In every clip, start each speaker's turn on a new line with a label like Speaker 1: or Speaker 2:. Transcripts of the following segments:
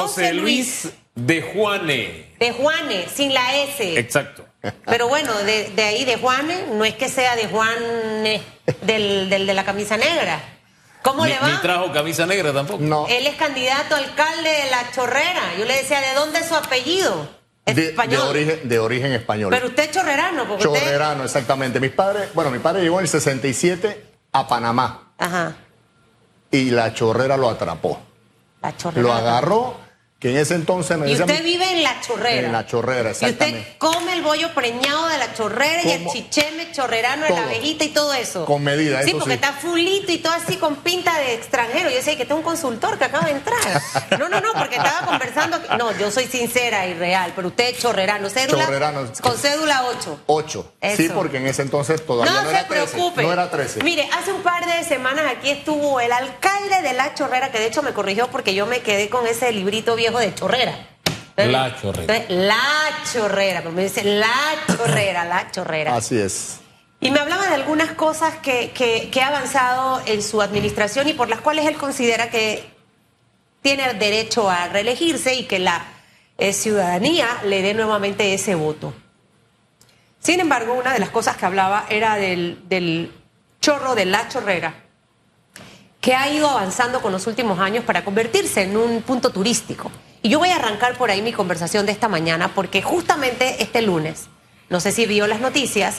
Speaker 1: José Luis de Juane.
Speaker 2: De Juane, sin la S.
Speaker 1: Exacto.
Speaker 2: Pero bueno, de, de ahí de Juane, no es que sea de Juan eh, del, del de la camisa negra. ¿Cómo
Speaker 1: Ni,
Speaker 2: le va?
Speaker 1: ni trajo camisa negra tampoco.
Speaker 3: No,
Speaker 2: Él es candidato a alcalde de La Chorrera. Yo le decía, ¿de dónde es su apellido? Es
Speaker 3: de, de
Speaker 2: español.
Speaker 3: origen, de origen español.
Speaker 2: Pero usted es chorrerano, porque usted...
Speaker 3: Chorrerano, exactamente. Mis padres, bueno, mi padre llegó en el 67 a Panamá
Speaker 2: Ajá,
Speaker 3: y la chorrera lo atrapó.
Speaker 2: La Chorrera.
Speaker 3: Lo agarró, que en ese entonces me
Speaker 2: Y usted vive en La Chorrera.
Speaker 3: En La Chorrera,
Speaker 2: Y usted
Speaker 3: exactamente.
Speaker 2: come el bollo preñado de La Chorrera y el chicheme chorrerano de la
Speaker 3: Todo.
Speaker 2: abejita y todo eso.
Speaker 3: Con medida,
Speaker 2: Sí,
Speaker 3: eso
Speaker 2: porque
Speaker 3: sí.
Speaker 2: está fulito y todo así con pinta de extranjero. Yo decía que está un consultor que acaba de entrar. No, no, no, porque estaba conversando. No, yo soy sincera y real, pero usted es chorrerano. Cédula,
Speaker 3: Chorrerano.
Speaker 2: Con cédula 8.
Speaker 3: Ocho.
Speaker 2: Eso.
Speaker 3: Sí, porque en ese entonces todavía no,
Speaker 2: No,
Speaker 3: era
Speaker 2: se
Speaker 3: 13.
Speaker 2: preocupe.
Speaker 3: No era 13.
Speaker 2: Mire, hace un par de semanas aquí estuvo el alcalde de La Chorrera, que de hecho me corrigió porque yo me quedé con ese librito viejo de Chorrera.
Speaker 1: La Chorrera.
Speaker 2: Entonces, La Chorrera, pero me dice La Chorrera, La Chorrera.
Speaker 3: Así es.
Speaker 2: Y me hablaba de algunas cosas que, que- que ha avanzado en su administración y por las cuales él considera que tiene derecho a reelegirse y que la eh, ciudadanía le dé nuevamente ese voto. Sin embargo, una de las cosas que hablaba era del, del chorro de la chorrera, que ha ido avanzando con los últimos años para convertirse en un punto turístico. Y yo voy a arrancar por ahí mi conversación de esta mañana, porque justamente este lunes, no sé si vio las noticias,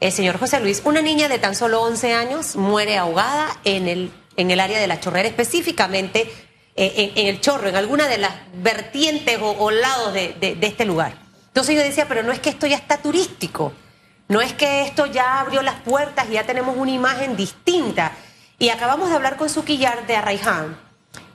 Speaker 2: el señor José Luis, una niña de tan solo 11 años muere ahogada en el, en el área de la chorrera, específicamente eh, en, el chorro, en alguna de las vertientes o, o lados de, de- de este lugar. Entonces yo decía, pero no es que esto ya está turístico, no es que esto ya abrió las puertas y ya tenemos una imagen distinta. Y acabamos de hablar con Suquillar de Arraiján.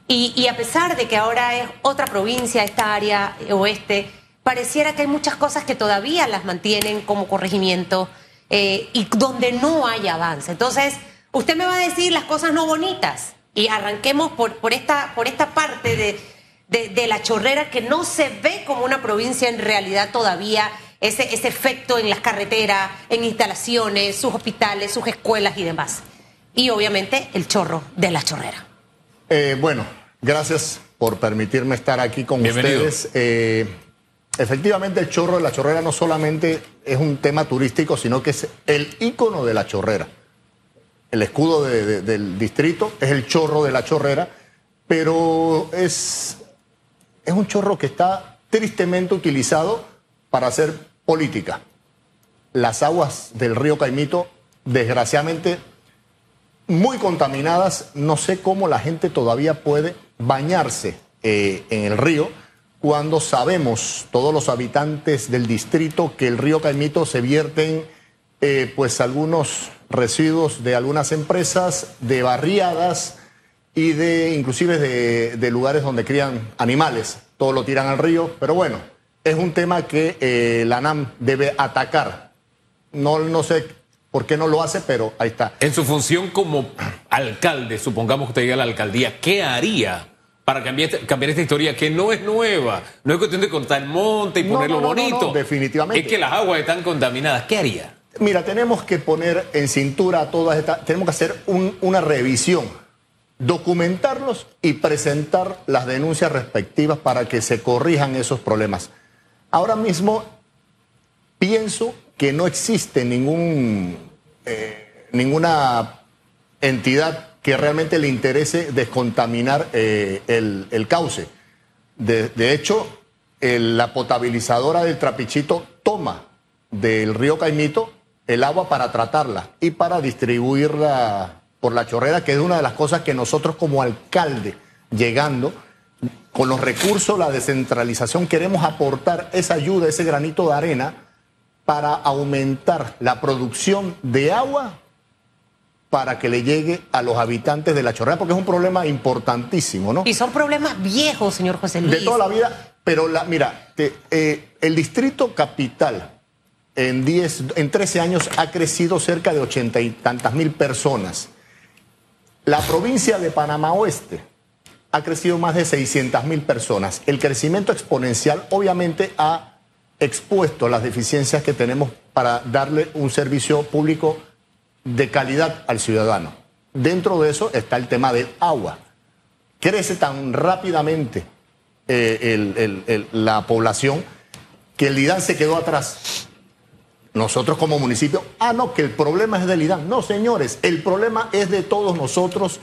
Speaker 2: Y, a pesar de que ahora es otra provincia, esta área oeste, pareciera que hay muchas cosas que todavía las mantienen como corregimiento eh, y donde no hay avance. Entonces, usted me va a decir las cosas no bonitas y arranquemos por, por, esta, por esta parte de, de, de la chorrera que no se ve como una provincia en realidad todavía, ese, ese efecto en las carreteras, en instalaciones, sus hospitales, sus escuelas y demás. Y obviamente el chorro de la chorrera.
Speaker 3: Eh, bueno, gracias por permitirme estar aquí con
Speaker 1: Bienvenido.
Speaker 3: ustedes. Eh, efectivamente, el chorro de la chorrera no solamente es un tema turístico, sino que es el ícono de la chorrera. El escudo de- de- del distrito es el chorro de la chorrera, pero es, es un chorro que está tristemente utilizado para hacer política. Las aguas del río Caimito, desgraciadamente, muy contaminadas. No sé cómo la gente todavía puede bañarse eh, en el río cuando sabemos, todos los habitantes del distrito, que el río Caimito se vierten eh, pues algunos residuos de algunas empresas, de barriadas y de inclusive de, lugares donde crían animales. Todo lo tiran al río, pero bueno, es un tema que eh, la NAM debe atacar. No, no sé por qué no lo hace, pero ahí está.
Speaker 1: En su función como alcalde, supongamos que usted llega a la alcaldía, ¿qué haría para cambiar, este- cambiar esta historia que no es nueva? No es cuestión de cortar el monte y
Speaker 3: No,
Speaker 1: ponerlo
Speaker 3: no,
Speaker 1: bonito.
Speaker 3: no, definitivamente.
Speaker 1: Es que las aguas están contaminadas. ¿Qué haría?
Speaker 3: Mira, tenemos que poner en cintura a todas estas, tenemos que hacer un- una revisión, documentarlos y presentar las denuncias respectivas para que se corrijan esos problemas. Ahora mismo pienso que no existe ningún, eh, ninguna entidad que realmente le interese descontaminar eh, el, el cauce. De, hecho, la potabilizadora del Trapichito toma del río Caimito el agua para tratarla y para distribuirla por la chorrera, que es una de las cosas que nosotros como alcalde, llegando, con los recursos, la descentralización, queremos aportar esa ayuda, ese granito de arena para aumentar la producción de agua para que le llegue a los habitantes de la chorrera, porque es un problema importantísimo, ¿no?
Speaker 2: Y son problemas viejos, señor José Luis.
Speaker 3: De toda la vida, pero la, mira, te- eh, el distrito capital en, 10, en 13 años ha crecido cerca de ochenta y tantas mil personas. La provincia de Panamá Oeste ha crecido más de 600 mil personas. El crecimiento exponencial obviamente ha expuesto las deficiencias que tenemos para darle un servicio público de calidad al ciudadano. Dentro de eso está el tema del agua. Crece tan rápidamente eh, la población que el IDAN se quedó atrás. Nosotros como municipio, ah, no, que el problema es del IDAN. No, señores, el problema es de todos nosotros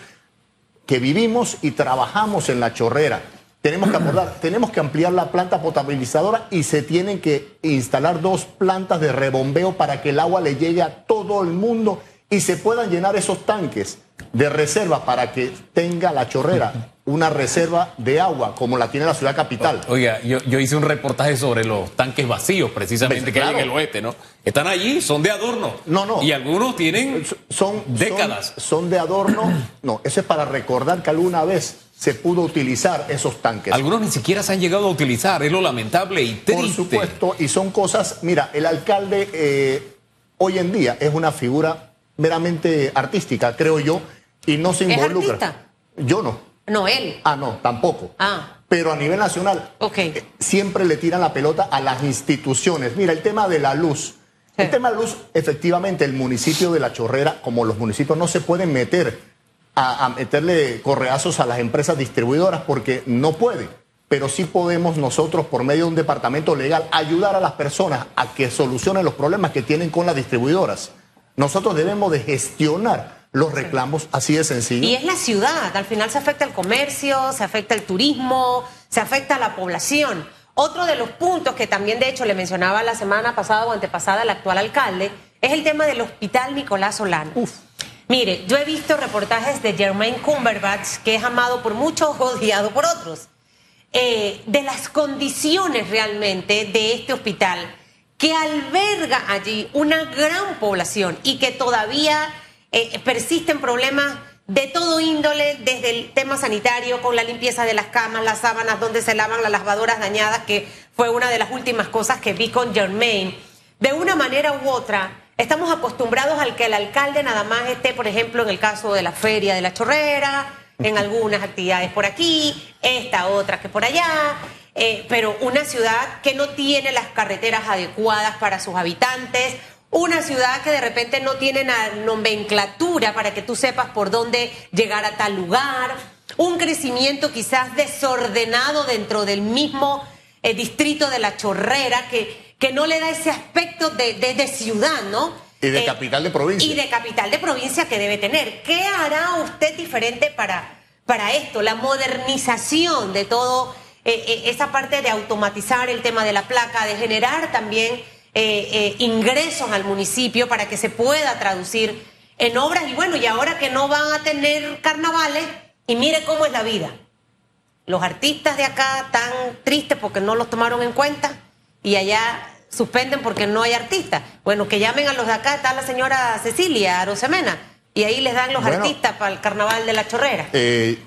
Speaker 3: que vivimos y trabajamos en la chorrera. Tenemos que abordar, tenemos que ampliar la planta potabilizadora y se tienen que instalar dos plantas de rebombeo para que el agua le llegue a todo el mundo y se puedan llenar esos tanques de reserva para que tenga la chorrera una reserva de agua como la tiene la ciudad capital.
Speaker 1: Oiga, yo, yo hice un reportaje sobre los tanques vacíos, precisamente,
Speaker 3: Pues,
Speaker 1: que hay en el oeste, ¿no? Están allí, son de adorno.
Speaker 3: No, no.
Speaker 1: Y algunos tienen
Speaker 3: son
Speaker 1: décadas.
Speaker 3: Son, son de adorno. No, eso es para recordar que alguna vez se pudo utilizar esos tanques.
Speaker 1: Algunos ni siquiera se han llegado a utilizar, es lo lamentable y triste.
Speaker 3: Por supuesto, y son cosas, mira, el alcalde eh, hoy en día es una figura meramente artística, creo yo, y no se
Speaker 2: ¿Es
Speaker 3: involucra.
Speaker 2: artista?
Speaker 3: Yo no.
Speaker 2: No, él.
Speaker 3: Ah, no, tampoco.
Speaker 2: Ah.
Speaker 3: Pero a nivel nacional,
Speaker 2: Ok.
Speaker 3: eh, siempre le tiran la pelota a las instituciones. Mira, el tema de la luz. El tema de la luz, efectivamente, el municipio de La Chorrera, como los municipios, no se pueden meter a, a meterle correazos a las empresas distribuidoras porque no pueden. Pero sí podemos nosotros, por medio de un departamento legal, ayudar a las personas a que solucionen los problemas que tienen con las distribuidoras. Nosotros debemos de gestionar los reclamos así de sencillo.
Speaker 2: Y es la ciudad, al final se afecta el comercio, se afecta el turismo, se afecta a la población. Otro de los puntos que también de hecho le mencionaba la semana pasada o antepasada el actual alcalde es el tema del hospital Nicolás Solano. Mire, yo he visto reportajes de Jermaine Cumberbatch, que es amado por muchos, odiado por otros, eh, de las condiciones realmente de este hospital que alberga allí una gran población y que todavía eh, persisten problemas de todo índole, desde el tema sanitario, con la limpieza de las camas, las sábanas, donde se lavan las lavadoras dañadas, que fue una de las últimas cosas que vi con Germain. De una manera u otra, estamos acostumbrados al que el alcalde nada más esté, por ejemplo, en el caso de la feria de la chorrera, en algunas actividades por aquí, esta otra que por allá, eh, pero una ciudad que no tiene las carreteras adecuadas para sus habitantes, una ciudad que de repente no tiene nomenclatura para que tú sepas por dónde llegar a tal lugar, un crecimiento quizás desordenado dentro del mismo eh, distrito de la chorrera que, que no le da ese aspecto de, de- de ciudad, ¿no?
Speaker 3: Y de
Speaker 2: Eh,
Speaker 3: capital de provincia.
Speaker 2: Y de capital de provincia que debe tener. ¿Qué hará usted diferente para, para esto? La modernización de todo, eh, eh, esa parte de automatizar el tema de la placa, de generar también eh, ingresos al municipio para que se pueda traducir en obras. Y bueno, y ahora que no van a tener carnavales, y mire cómo es la vida. Los artistas de acá tan tristes porque no los tomaron en cuenta y allá suspenden porque no hay artistas. Bueno, que llamen a los de acá, está la señora Cecilia Arosemena, y ahí les dan los
Speaker 3: Bueno.
Speaker 2: artistas para el carnaval de la chorrera.
Speaker 3: Eh,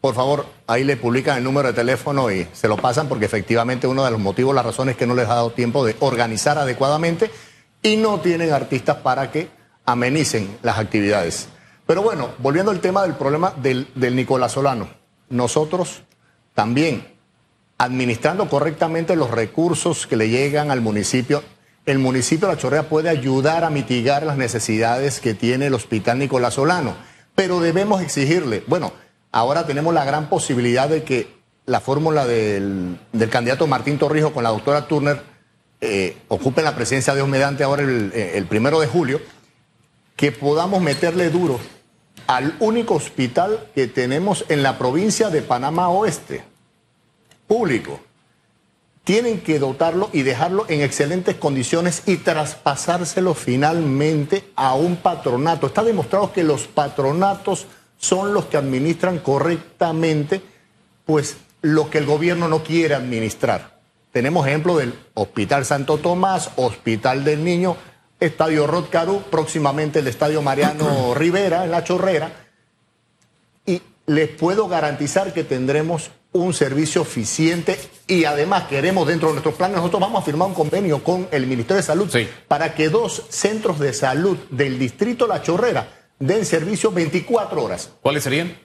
Speaker 3: por favor, ahí le publican el número de teléfono y se lo pasan porque efectivamente uno de los motivos, las razones es que no les ha dado tiempo de organizar adecuadamente y no tienen artistas para que amenicen las actividades. Pero bueno, volviendo al tema del problema del, del Nicolás Solano, nosotros también administrando correctamente los recursos que le llegan al municipio, el municipio de La Chorrea puede ayudar a mitigar las necesidades que tiene el Hospital Nicolás Solano, pero debemos exigirle, bueno, ahora tenemos la gran posibilidad de que la fórmula del, candidato Martín Torrijos con la doctora Turner eh, ocupen la presidencia de Dios mediante ahora eh, el primero de julio, que podamos meterle duro al único hospital que tenemos en la provincia de Panamá Oeste público. Tienen que dotarlo y dejarlo en excelentes condiciones y traspasárselo finalmente a un patronato. Está demostrado que los patronatos son los que administran correctamente, pues lo que el gobierno no quiere administrar. Tenemos ejemplo del Hospital Santo Tomás, Hospital del Niño, Estadio Rod Caru, próximamente el Estadio Mariano Rivera en La Chorrera y les puedo garantizar que tendremos un servicio eficiente y además queremos dentro de nuestros planes, nosotros vamos a firmar un convenio con el Ministerio de Salud
Speaker 1: Sí.
Speaker 3: para que dos centros de salud del distrito La Chorrera den servicio 24 horas,
Speaker 1: ¿Cuáles serían?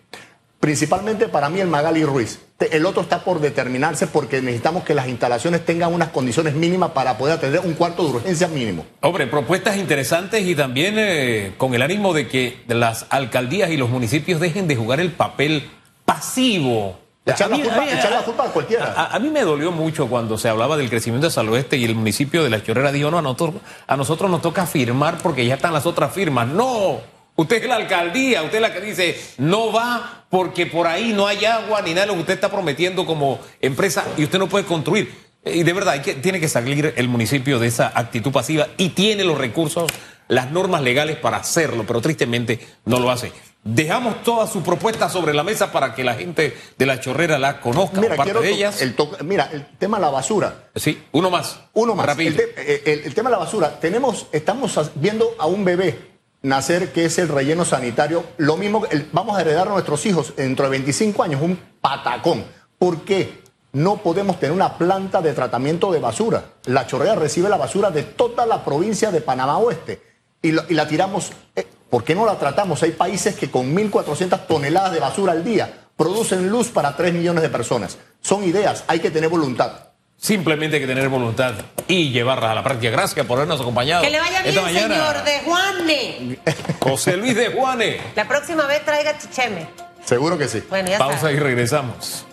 Speaker 3: principalmente para mí el Magali Ruiz. El otro está por determinarse porque necesitamos que las instalaciones tengan unas condiciones mínimas para poder atender un cuarto de urgencia mínimo.
Speaker 1: Hombre, propuestas interesantes y también eh, con el ánimo de que las alcaldías y los municipios dejen de jugar el papel pasivo
Speaker 3: Echar,
Speaker 1: A
Speaker 3: la
Speaker 1: mí-
Speaker 3: culpa,
Speaker 1: a mí-
Speaker 3: echar la culpa a cualquiera.
Speaker 1: A, a mí me dolió mucho cuando se hablaba del crecimiento de Saloeste y el municipio de La Chorrera dijo, no, a nosotros, a nosotros nos toca firmar porque ya están las otras firmas. No, usted es la alcaldía, usted es la que dice, no va porque por ahí no hay agua ni nada de lo que usted está prometiendo como empresa y usted no puede construir. Y de verdad, hay que, tiene que salir el municipio de esa actitud pasiva y tiene los recursos, las normas legales para hacerlo, pero tristemente no lo hace. Dejamos todas sus propuestas sobre la mesa para que la gente de la chorrera la conozca,
Speaker 3: Mira,
Speaker 1: parte
Speaker 3: quiero
Speaker 1: de ellas.
Speaker 3: el mira, el tema de la basura.
Speaker 1: Sí, uno más.
Speaker 3: Uno más. El, te- eh, el- el tema de la basura. Tenemos, estamos viendo a un bebé nacer que es el relleno sanitario. Lo mismo, que el- vamos a heredar a nuestros hijos dentro de 25 años un patacón. ¿Por qué? No podemos tener una planta de tratamiento de basura. La chorrera recibe la basura de toda la provincia de Panamá Oeste y, lo- y la tiramos. ¿Por qué no la tratamos? Hay países que con 1.400 toneladas de basura al día producen luz para 3 millones de personas. Son ideas, hay que tener voluntad.
Speaker 1: Simplemente hay que tener voluntad y llevarlas a la práctica. Gracias por habernos acompañado.
Speaker 2: Que le vaya bien,
Speaker 1: mañana.
Speaker 2: señor de Juane.
Speaker 1: José Luis de Juane.
Speaker 2: La próxima vez traiga chicheme.
Speaker 3: Seguro que sí.
Speaker 2: Bueno, ya
Speaker 1: Pausa
Speaker 2: sabe.
Speaker 1: y regresamos.